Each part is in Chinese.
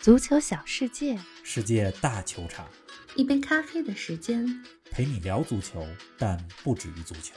足球小世界，世界大球场，一杯咖啡的时间。陪你聊足球，但不止于足球。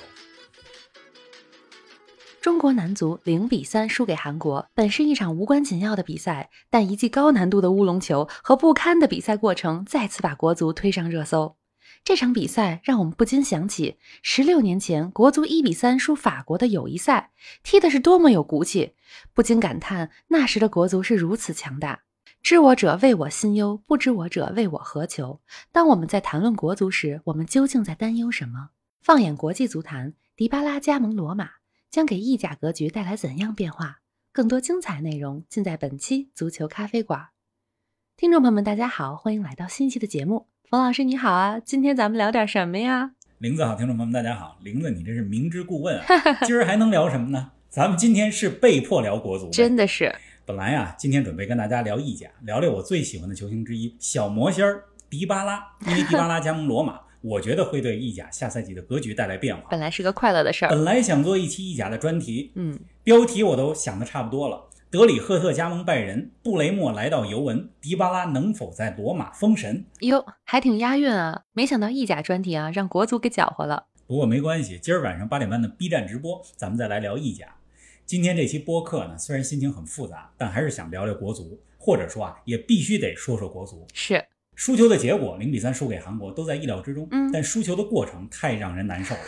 中国男足零比三输给韩国，本是一场无关紧要的比赛，但一记高难度的乌龙球和不堪的比赛过程再次把国足推上热搜。这场比赛让我们不禁想起十六年前国足一比三输法国的友谊赛，踢的是多么有骨气，不禁感叹那时的国足是如此强大。知我者谓我心忧，不知我者谓我何求。当我们在谈论国足时，我们究竟在担忧什么？放眼国际足坛，迪巴拉加盟罗马将给意甲格局带来怎样变化？更多精彩内容尽在本期足球咖啡馆。听众朋友们，大家好，欢迎来到新一期的节目。冯老师你好啊，今天咱们聊点什么呀？玲子好，听众朋友们大家好，玲子你这是明知故问啊，今儿还能聊什么呢？咱们今天是被迫聊国足，真的是。本来呀，今天准备跟大家聊意甲，聊聊我最喜欢的球星之一小魔仙儿迪巴拉，因为迪巴拉加盟罗马，我觉得会对意甲下赛季的格局带来变化。本来是个快乐的事儿。本来想做一期意甲的专题，嗯，标题我都想的差不多了。德里赫特加盟拜仁，布雷默来到尤文，迪巴拉能否在罗马封神？哟，还挺押韵啊！没想到意甲专题啊，让国足给搅和了。不过没关系，今儿晚上八点半的 B 站直播，咱们再来聊意甲。今天这期播客呢，虽然心情很复杂，但还是想聊聊国足，或者说啊，也必须得说说国足。是输球的结果零比三输给韩国，都在意料之中。嗯，但输球的过程太让人难受了。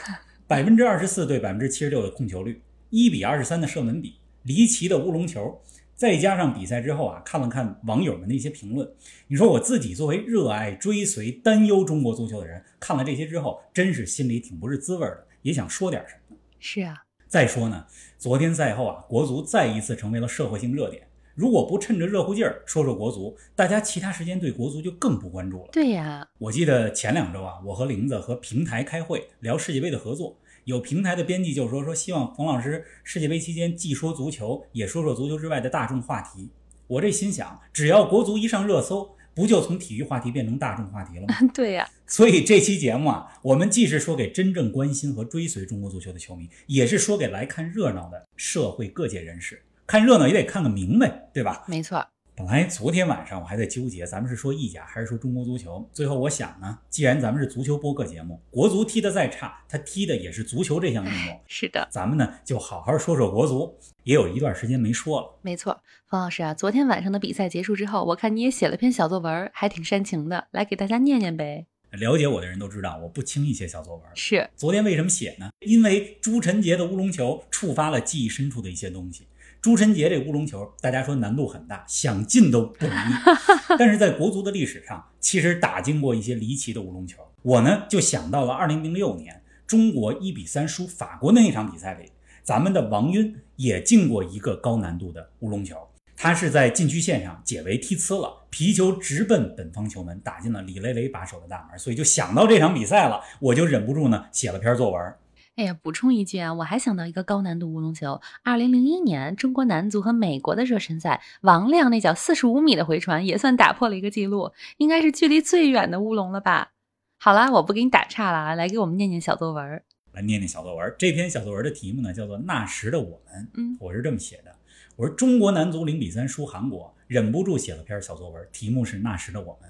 百分之二十四对百分之七十六的控球率，一比二十三的射门比，离奇的乌龙球，再加上比赛之后啊，看了看网友们的一些评论，你说我自己作为热爱、追随、担忧中国足球的人，看了这些之后，真是心里挺不是滋味的，也想说点什么。是啊。再说呢，昨天赛后啊，国足再一次成为了社会性热点。如果不趁着热乎劲儿说说国足，大家其他时间对国足就更不关注了。对呀，我记得前两周啊，我和玲子和平台开会聊世界杯的合作，有平台的编辑就说说希望冯老师世界杯期间既说足球，也说说足球之外的大众话题。我这心想，只要国足一上热搜。不就从体育话题变成大众话题了吗？对呀，所以这期节目啊，我们既是说给真正关心和追随中国足球的球迷，也是说给来看热闹的社会各界人士。看热闹也得看个明白，对吧？没错。本来昨天晚上我还在纠结，咱们是说意甲还是说中国足球？最后我想呢，既然咱们是足球播客节目，国足踢得再差，他踢的也是足球这项运动。是的，咱们呢就好好说说国足，也有一段时间没说了。没错，方老师啊，昨天晚上的比赛结束之后，我看你也写了篇小作文，还挺煽情的，来给大家念念呗。了解我的人都知道，我不轻易写小作文。是，昨天为什么写呢？因为朱晨杰的乌龙球触发了记忆深处的一些东西。朱晨杰这乌龙球，大家说难度很大，想进都不容易。但是在国足的历史上，其实打进过一些离奇的乌龙球。我呢就想到了2006年中国1比3输法国的那场比赛里，咱们的王晕也进过一个高难度的乌龙球。他是在禁区线上解围踢呲了，皮球直奔本方球门，打进了李雷雷把守的大门。所以就想到这场比赛了，我就忍不住呢写了篇作文。哎呀，补充一句啊，我还想到一个高难度乌龙球。二零零一年中国男足和美国的热身赛，王亮那脚四十五米的回传也算打破了一个记录，应该是距离最远的乌龙了吧？好啦，我不给你打岔了啊，来给我们念念小作文。来念念小作文。这篇小作文的题目呢叫做《那时的我们》。嗯，我是这么写的：我说中国男足零比三输韩国，忍不住写了篇小作文，题目是《那时的我们》。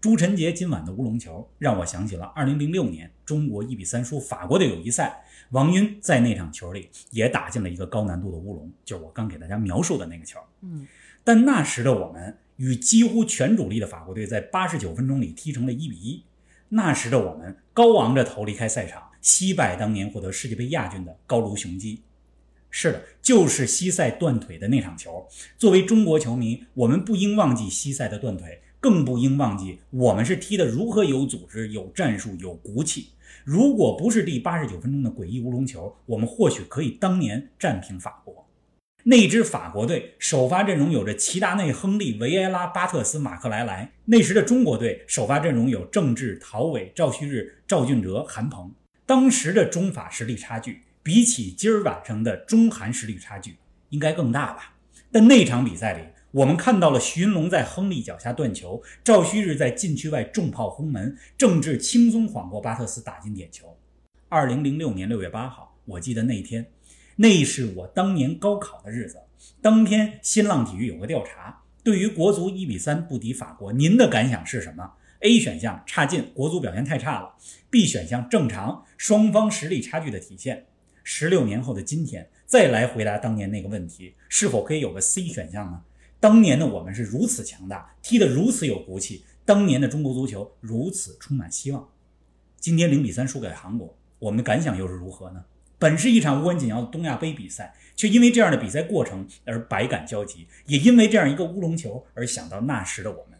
朱晨杰今晚的乌龙球让我想起了2006年中国一比三输法国的友谊赛，王晕在那场球里也打进了一个高难度的乌龙，就是我刚给大家描述的那个球。嗯，但那时的我们与几乎全主力的法国队在89分钟里踢成了一比一。那时的我们高昂着头离开赛场，惜败当年获得世界杯亚军的高卢雄鸡。是的，就是西塞断腿的那场球。作为中国球迷，我们不应忘记西塞的断腿。更不应忘记，我们是踢得如何有组织、有战术、有骨气。如果不是第八十九分钟的诡异乌龙球，我们或许可以当年战平法国。那支法国队首发阵容有着齐达内、亨利、维埃拉、巴特斯、马克莱莱。那时的中国队首发阵容有郑智、陶伟、赵旭日、赵俊哲、韩鹏。当时的中法实力差距，比起今儿晚上的中韩实力差距，应该更大吧？但那场比赛里，我们看到了徐云龙在亨利脚下断球，赵旭日在禁区外重炮轰门，郑智轻松晃过巴特斯打进点球。二零零六年六月八号，我记得那一天，那是我当年高考的日子。当天新浪体育有个调查，对于国足一比三不敌法国，您的感想是什么？A 选项差劲，国足表现太差了；B 选项正常，双方实力差距的体现。十六年后的今天，再来回答当年那个问题，是否可以有个 C 选项呢？当年的我们是如此强大，踢得如此有骨气，当年的中国足球如此充满希望。今天零比三输给韩国，我们的感想又是如何呢？本是一场无关紧要的东亚杯比赛，却因为这样的比赛过程而百感交集，也因为这样一个乌龙球而想到那时的我们。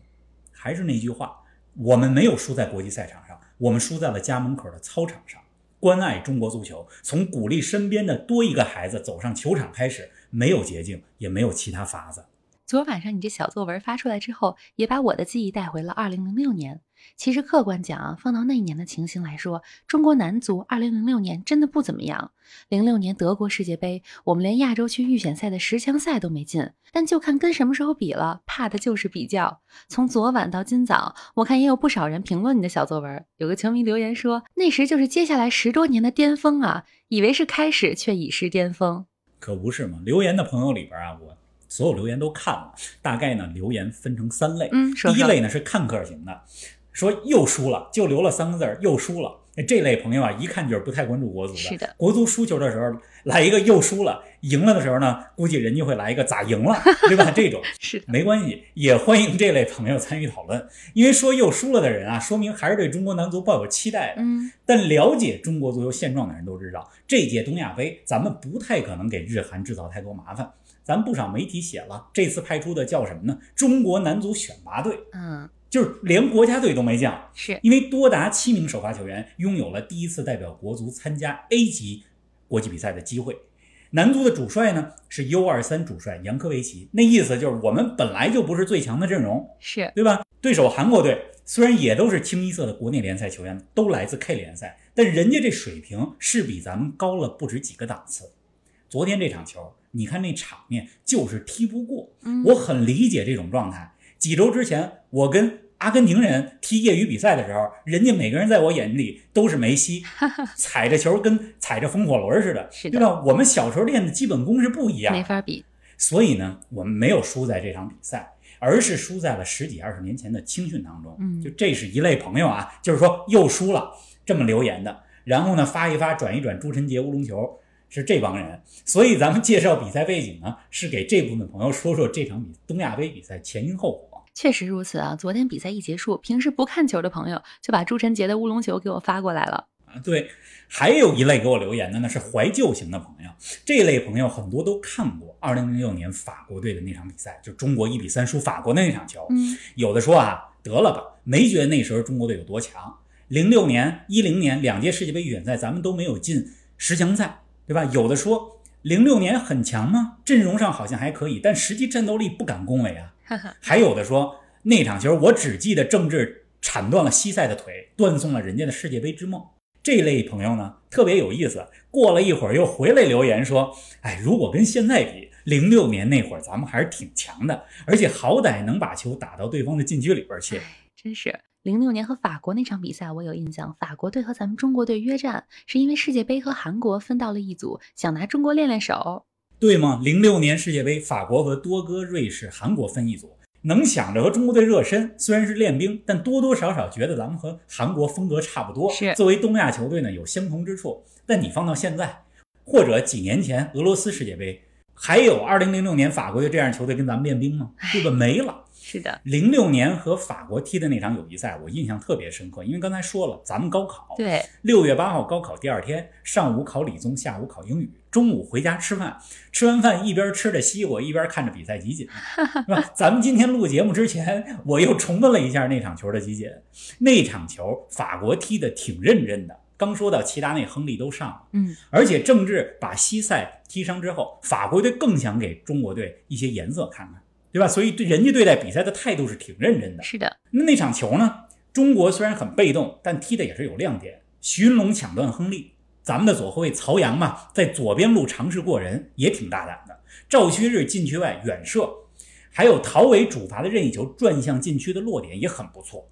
还是那句话，我们没有输在国际赛场上，我们输在了家门口的操场上。关爱中国足球，从鼓励身边的多一个孩子走上球场开始，没有捷径，也没有其他法子。昨晚上你这小作文发出来之后，也把我的记忆带回了二零零六年。其实客观讲啊，放到那一年的情形来说，中国男足二零零六年真的不怎么样。零六年德国世界杯，我们连亚洲区预选赛的十强赛都没进。但就看跟什么时候比了，怕的就是比较。从昨晚到今早，我看也有不少人评论你的小作文。有个球迷留言说，那时就是接下来十多年的巅峰啊，以为是开始，却已是巅峰。可不是嘛？留言的朋友里边啊，我所有留言都看了，大概呢留言分成三类。嗯，第一类呢是看客型的。说又输了，就留了三个字儿，又输了。这类朋友啊，一看就是不太关注国足的。是的，国足输球的时候来一个又输了，赢了的时候呢，估计人家会来一个咋赢了，对吧？这种是没关系，也欢迎这类朋友参与讨论。因为说又输了的人啊，说明还是对中国男足抱有期待的。嗯，但了解中国足球现状的人都知道，这届东亚杯咱们不太可能给日韩制造太多麻烦。咱不少媒体写了，这次派出的叫什么呢？中国男足选拔队。嗯。就是连国家队都没降，是因为多达七名首发球员拥有了第一次代表国足参加 A 级国际比赛的机会。男足的主帅呢是 U 二三主帅杨科维奇，那意思就是我们本来就不是最强的阵容，是对吧？对手韩国队虽然也都是清一色的国内联赛球员，都来自 K 联赛，但人家这水平是比咱们高了不止几个档次。昨天这场球，你看那场面就是踢不过，我很理解这种状态。几周之前，我跟阿根廷人踢业余比赛的时候，人家每个人在我眼里都是梅西，踩着球跟踩着风火轮似的，对吧？我们小时候练的基本功是不一样，没法比。所以呢，我们没有输在这场比赛，而是输在了十几二十年前的青训当中。嗯，就这是一类朋友啊，就是说又输了这么留言的，然后呢发一发转一转朱晨杰乌龙球。是这帮人，所以咱们介绍比赛背景呢，是给这部分朋友说说这场比东亚杯比赛前因后果。确实如此啊！昨天比赛一结束，平时不看球的朋友就把朱晨杰的乌龙球给我发过来了啊。对，还有一类给我留言的呢，是怀旧型的朋友。这类朋友很多都看过2006年法国队的那场比赛，就中国一比三输法国的那场球。嗯，有的说啊，得了吧，没觉得那时候中国队有多强。06年、10年两届世界杯预选赛，咱们都没有进十强赛。对吧？有的说零六年很强吗？阵容上好像还可以，但实际战斗力不敢恭维啊。还有的说那场球我只记得郑智铲断了西塞的腿，断送了人家的世界杯之梦。这类朋友呢特别有意思，过了一会儿又回来留言说：“哎，如果跟现在比，零六年那会儿咱们还是挺强的，而且好歹能把球打到对方的禁区里边去。”真是。零六年和法国那场比赛，我有印象。法国队和咱们中国队约战，是因为世界杯和韩国分到了一组，想拿中国练练手，对吗？零六年世界杯，法国和多哥、瑞士、韩国分一组，能想着和中国队热身。虽然是练兵，但多多少少觉得咱们和韩国风格差不多。是作为东亚球队呢，有相同之处。但你放到现在，或者几年前俄罗斯世界杯，还有二零零六年法国队这样球队跟咱们练兵吗？对吧？没了。是的，零六年和法国踢的那场友谊赛，我印象特别深刻，因为刚才说了，咱们高考，对，六月八号高考第二天，上午考理综，下午考英语，中午回家吃饭，吃完饭一边吃着西瓜，一边看着比赛集锦，是吧？咱们今天录节目之前，我又重温了一下那场球的集锦，那场球法国踢的挺认真的，刚说到齐达内、亨利都上了，嗯，而且郑智把西塞踢伤之后，法国队更想给中国队一些颜色看看。对吧？所以对人家对待比赛的态度是挺认真的。是的，那那场球呢？中国虽然很被动，但踢的也是有亮点。徐云龙抢断亨利，咱们的左后卫曹阳嘛，在左边路尝试过人，也挺大胆的。赵旭日禁区外远射，还有陶伟主罚的任意球转向禁区的落点也很不错。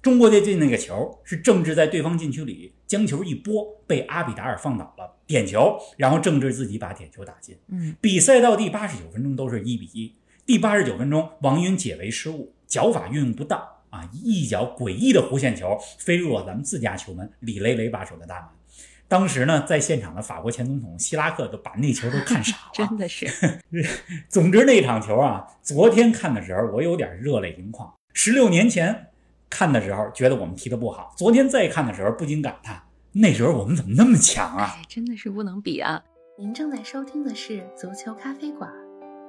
中国队进那个球是郑智在对方禁区里将球一拨，被阿比达尔放倒了，点球，然后郑智自己把点球打进。嗯，比赛到第八十九分钟都是一比一。第八十九分钟，王云解围失误，脚法运用不当啊，一脚诡异的弧线球飞入了咱们自家球门李雷雷把守的大门。当时呢，在现场的法国前总统希拉克都把那球都看傻了，真的是。总之那场球啊，昨天看的时候我有点热泪盈眶。十六年前看的时候觉得我们踢得不好，昨天再看的时候不禁感叹，那时候我们怎么那么强啊？哎，真的是不能比啊！您正在收听的是足球咖啡馆，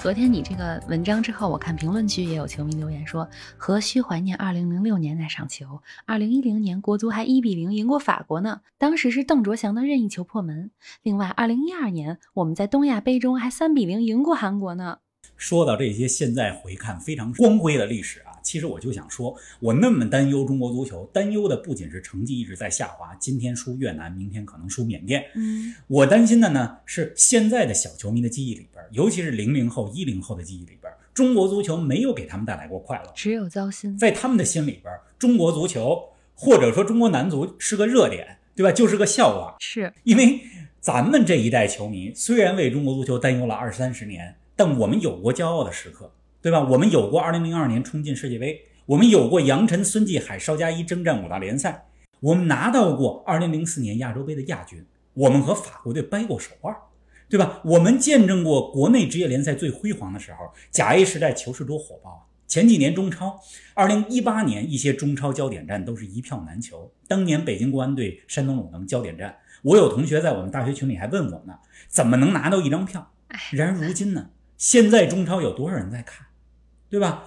昨天你这个文章之后，我看评论区也有球迷留言说，何须怀念2006年那场球？2010年国足还1比0赢过法国呢，当时是邓卓翔的任意球破门。另外，2012年我们在东亚杯中还3比0赢过韩国呢。说到这些，现在回看非常光辉的历史。其实我就想说，我那么担忧中国足球，担忧的不仅是成绩一直在下滑，今天输越南，明天可能输缅甸。嗯，我担心的呢是现在的小球迷的记忆里边，尤其是零零后、一零后的记忆里边，中国足球没有给他们带来过快乐，只有糟心。在他们的心里边，中国足球或者说中国男足是个热点，对吧？就是个笑话。是因为咱们这一代球迷虽然为中国足球担忧了二三十年，但我们有过骄傲的时刻。对吧？我们有过2002年冲进世界杯，我们有过杨晨、孙继海、邵佳一征战五大联赛，我们拿到过2004年亚洲杯的亚军，我们和法国队掰过手腕，对吧？我们见证过国内职业联赛最辉煌的时候，甲 A 时代球市多火爆啊！前几年中超，2018年一些中超焦点战都是一票难求。当年北京国安队、山东鲁能焦点战，我有同学在我们大学群里还问我呢，怎么能拿到一张票？然而如今呢，现在中超有多少人在看？对吧？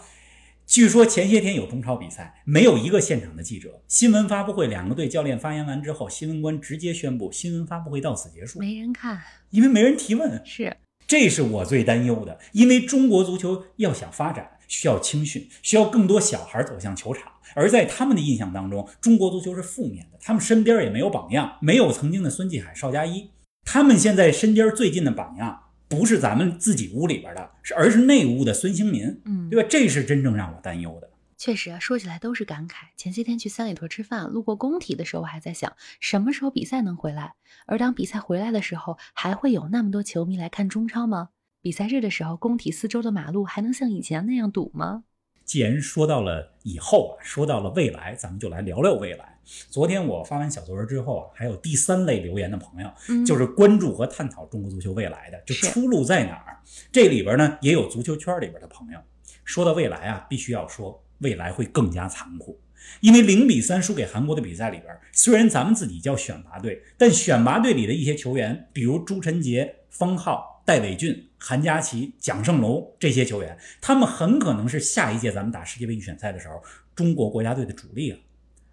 据说前些天有中超比赛，没有一个现场的记者。新闻发布会，两个队教练发言完之后，新闻官直接宣布新闻发布会到此结束，没人看，因为没人提问。是，这是我最担忧的，因为中国足球要想发展，需要青训，需要更多小孩走向球场。而在他们的印象当中，中国足球是负面的，他们身边也没有榜样，没有曾经的孙继海、邵佳一，他们现在身边最近的榜样。不是咱们自己屋里边的，是而是内屋的孙兴民，嗯，对吧？这是真正让我担忧的。确实啊，说起来都是感慨。前些天去三里屯吃饭，路过工体的时候，我还在想什么时候比赛能回来。而当比赛回来的时候，还会有那么多球迷来看中超吗？比赛日的时候，工体四周的马路还能像以前那样堵吗？既然说到了以后啊，说到了未来，咱们就来聊聊未来。昨天我发完小作文之后啊，还有第三类留言的朋友，就是关注和探讨中国足球未来的，就出路在哪儿？这里边呢也有足球圈里边的朋友。说到未来啊，必须要说未来会更加残酷，因为零比三输给韩国的比赛里边，虽然咱们自己叫选拔队，但选拔队里的一些球员，比如朱晨杰、方浩、戴伟俊、韩佳琪、蒋胜龙这些球员，他们很可能是下一届咱们打世界杯预选赛的时候中国国家队的主力啊。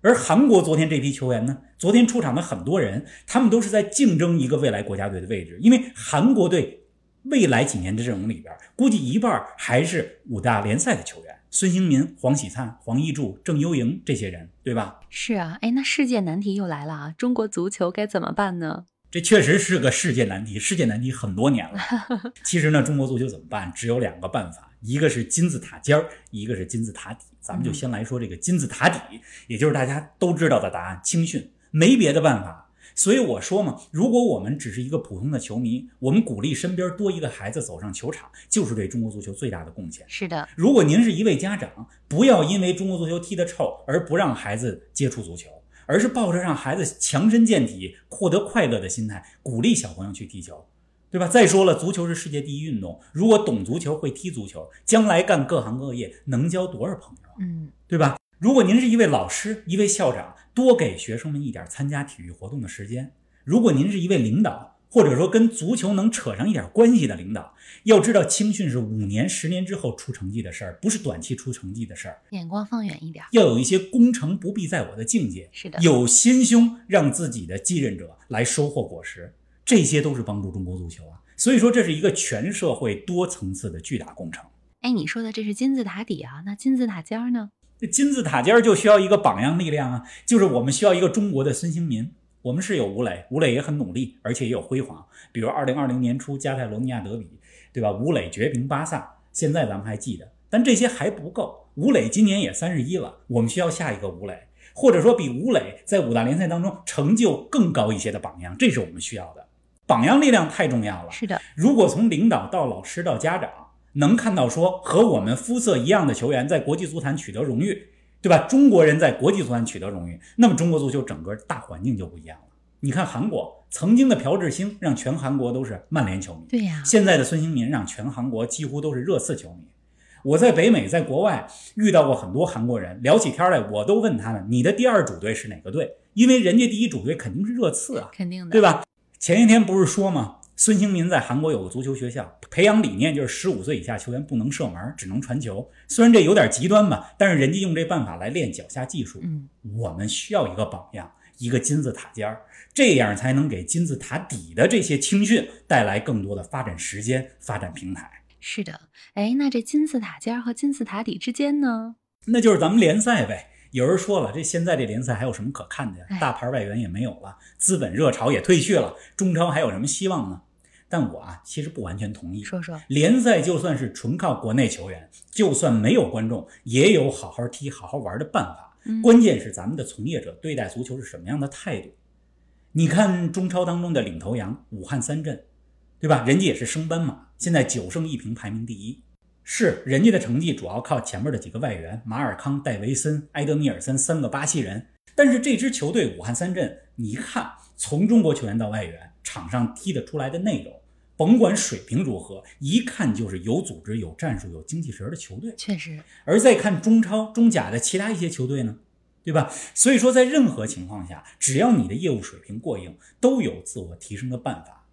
而韩国昨天这批球员呢，昨天出场的很多人，他们都是在竞争一个未来国家队的位置，因为韩国队未来几年的阵容里边，估计一半还是五大联赛的球员，孙兴民、黄喜灿、黄义柱、郑优莹这些人，对吧？是啊，哎，那世界难题又来了啊！中国足球该怎么办呢？这确实是个世界难题，世界难题很多年了。其实呢，中国足球怎么办？只有两个办法，一个是金字塔尖儿，一个是金字塔底。咱们就先来说这个金字塔底，也就是大家都知道的答案——青训，没别的办法。所以我说嘛，如果我们只是一个普通的球迷，我们鼓励身边多一个孩子走上球场，就是对中国足球最大的贡献。是的，如果您是一位家长，不要因为中国足球踢得臭而不让孩子接触足球。而是抱着让孩子强身健体、获得快乐的心态，鼓励小朋友去踢球，对吧？再说了，足球是世界第一运动，如果懂足球、会踢足球，将来干各行各业能交多少朋友？嗯，对吧？如果您是一位老师、一位校长，多给学生们一点参加体育活动的时间；如果您是一位领导，或者说跟足球能扯上一点关系的领导，要知道青训是五年、十年之后出成绩的事儿，不是短期出成绩的事儿。眼光放远一点，要有一些功成不必在我的境界。是的，有心胸让自己的继任者来收获果实，这些都是帮助中国足球啊。所以说，这是一个全社会多层次的巨大工程。哎，你说的这是金字塔底啊，那金字塔尖儿呢？这金字塔尖儿就需要一个榜样力量啊，就是我们需要一个中国的孙兴民。我们是有吴磊，吴磊也很努力，而且也有辉煌。比如二零二零年初加泰罗尼亚德比，对吧？吴磊绝平巴萨，现在咱们还记得。但这些还不够，吴磊今年也三十一了，我们需要下一个吴磊，或者说比吴磊在五大联赛当中成就更高一些的榜样，这是我们需要的。榜样力量太重要了。是的，如果从领导到老师到家长，能看到说和我们肤色一样的球员在国际足坛取得荣誉，对吧？中国人在国际足坛取得荣誉，那么中国足球整个大环境就不一样了。你看韩国曾经的朴智星让全韩国都是曼联球迷，对呀，现在的孙兴民让全韩国几乎都是热刺球迷。我在北美，在国外遇到过很多韩国人，聊起天来，我都问他们：“你的第二主队是哪个队？”因为人家第一主队肯定是热刺啊，肯定的，对吧？前一天不是说吗？孙兴民在韩国有个足球学校，培养理念就是十五岁以下球员不能射门，只能传球。虽然这有点极端吧，但是人家用这办法来练脚下技术。嗯，我们需要一个榜样，一个金字塔尖儿，这样才能给金字塔底的这些青训带来更多的发展时间、发展平台。是的，哎，那这金字塔尖和金字塔底之间呢？那就是咱们联赛呗。有人说了，这现在这联赛还有什么可看的呀？哎大牌外援也没有了，资本热潮也退去了，中超还有什么希望呢？但我啊，其实不完全同意。说说，联赛就算是纯靠国内球员，就算没有观众，也有好好踢、好好玩的办法。嗯关键是咱们的从业者对待足球是什么样的态度。你看中超当中的领头羊武汉三镇，对吧？人家也是升班马，现在九胜一平排名第一。是人家的成绩主要靠前面的几个外援马尔康、戴维森、埃德米尔森三个巴西人。但是这支球队武汉三镇，你一看从中国球员到外援，场上踢得出来的内容，甭管水平如何，一看就是有组织、有战术、有精气神的球队。确实，而再看中超、中甲的其他一些球队呢，对吧？所以说，在任何情况下，只要你的业务水平过硬，都有自我提升的办法。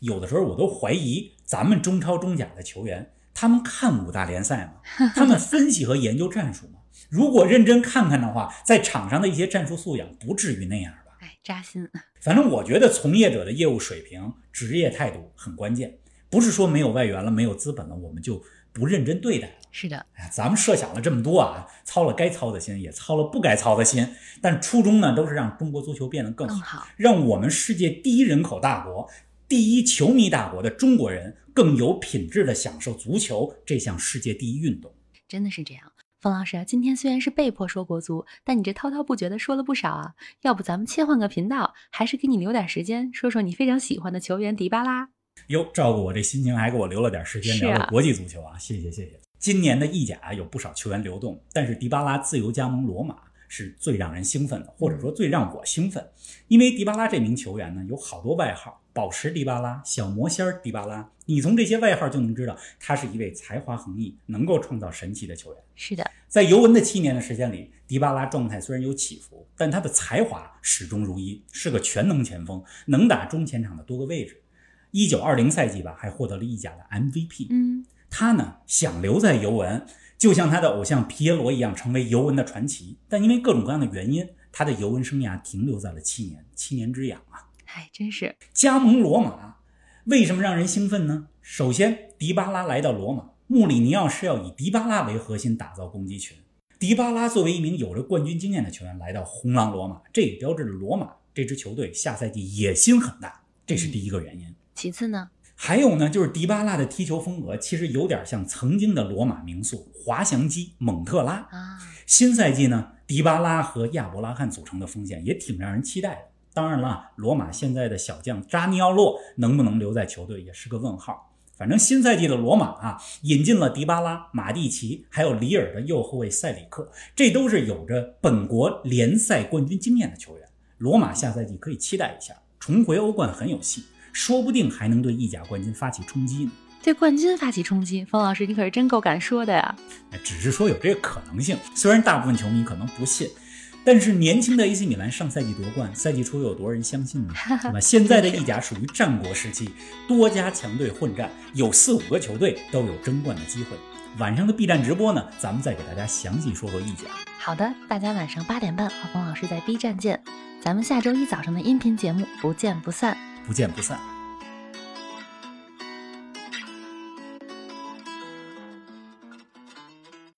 有的时候我都怀疑咱们中超、中甲的球员，他们看五大联赛吗？他们分析和研究战术吗？如果认真看看的话，在场上的一些战术素养不至于那样吧。哎，扎心。反正我觉得从业者的业务水平、职业态度很关键，不是说没有外援了、没有资本了，我们就不认真对待了。是的，哎，咱们设想了这么多啊，操了该操的心，也操了不该操的心，但初衷呢，都是让中国足球变得更好，更好。让我们世界第一人口大国、第一球迷大国的中国人更有品质的享受足球这项世界第一运动。真的是这样。冯老师啊，今天虽然是被迫说国足，但你这滔滔不绝的说了不少啊。要不咱们切换个频道，还是给你留点时间，说说你非常喜欢的球员迪巴拉。哟，照顾我这心情，还给我留了点时间聊聊国际足球啊，谢谢谢谢。今年的意甲有不少球员流动，但是迪巴拉自由加盟罗马是最让人兴奋的，或者说最让我兴奋，因为迪巴拉这名球员呢有好多外号，宝石迪巴拉、小魔仙儿迪巴拉，你从这些外号就能知道他是一位才华横溢、能够创造神奇的球员。是的，在尤文的七年的时间里，迪巴拉状态虽然有起伏，但他的才华始终如一，是个全能前锋，能打中前场的多个位置。一九二零赛季吧，还获得了意甲的 MVP。嗯，他呢想留在尤文，就像他的偶像皮耶罗一样，成为尤文的传奇。但因为各种各样的原因，他的尤文生涯停留在了七年，七年之痒啊。哎，真是，加盟罗马，为什么让人兴奋呢？首先，迪巴拉来到罗马，穆里尼奥是要以迪巴拉为核心打造攻击群。迪巴拉作为一名有着冠军经验的球员来到红狼罗马，这也标志着罗马这支球队下赛季野心很大，这是第一个原因。其次呢，还有呢，就是迪巴拉的踢球风格其实有点像曾经的罗马名宿滑翔机蒙特拉。啊，新赛季呢，迪巴拉和亚伯拉罕组成的锋线也挺让人期待的。当然了，罗马现在的小将扎尼奥洛能不能留在球队也是个问号。反正新赛季的罗马啊，引进了迪巴拉、马蒂奇，还有里尔的右后卫塞里克，这都是有着本国联赛冠军经验的球员。罗马下赛季可以期待一下，重回欧冠很有戏，说不定还能对意甲冠军发起冲击呢。对冠军发起冲击，冯老师你可是真够敢说的呀。哎只是说有这个可能性，虽然大部分球迷可能不信，但是年轻的 AC 米兰上赛季夺冠，赛季初又有多少人相信呢？那么？现在的意甲属于战国时期，多家强队混战，有四五个球队都有争冠的机会。晚上的 B 站直播呢，咱们再给大家详细说说意甲。好的，大家晚上八点半和冯老师在 B 站见，咱们下周一早上的音频节目不见不散。不见不散。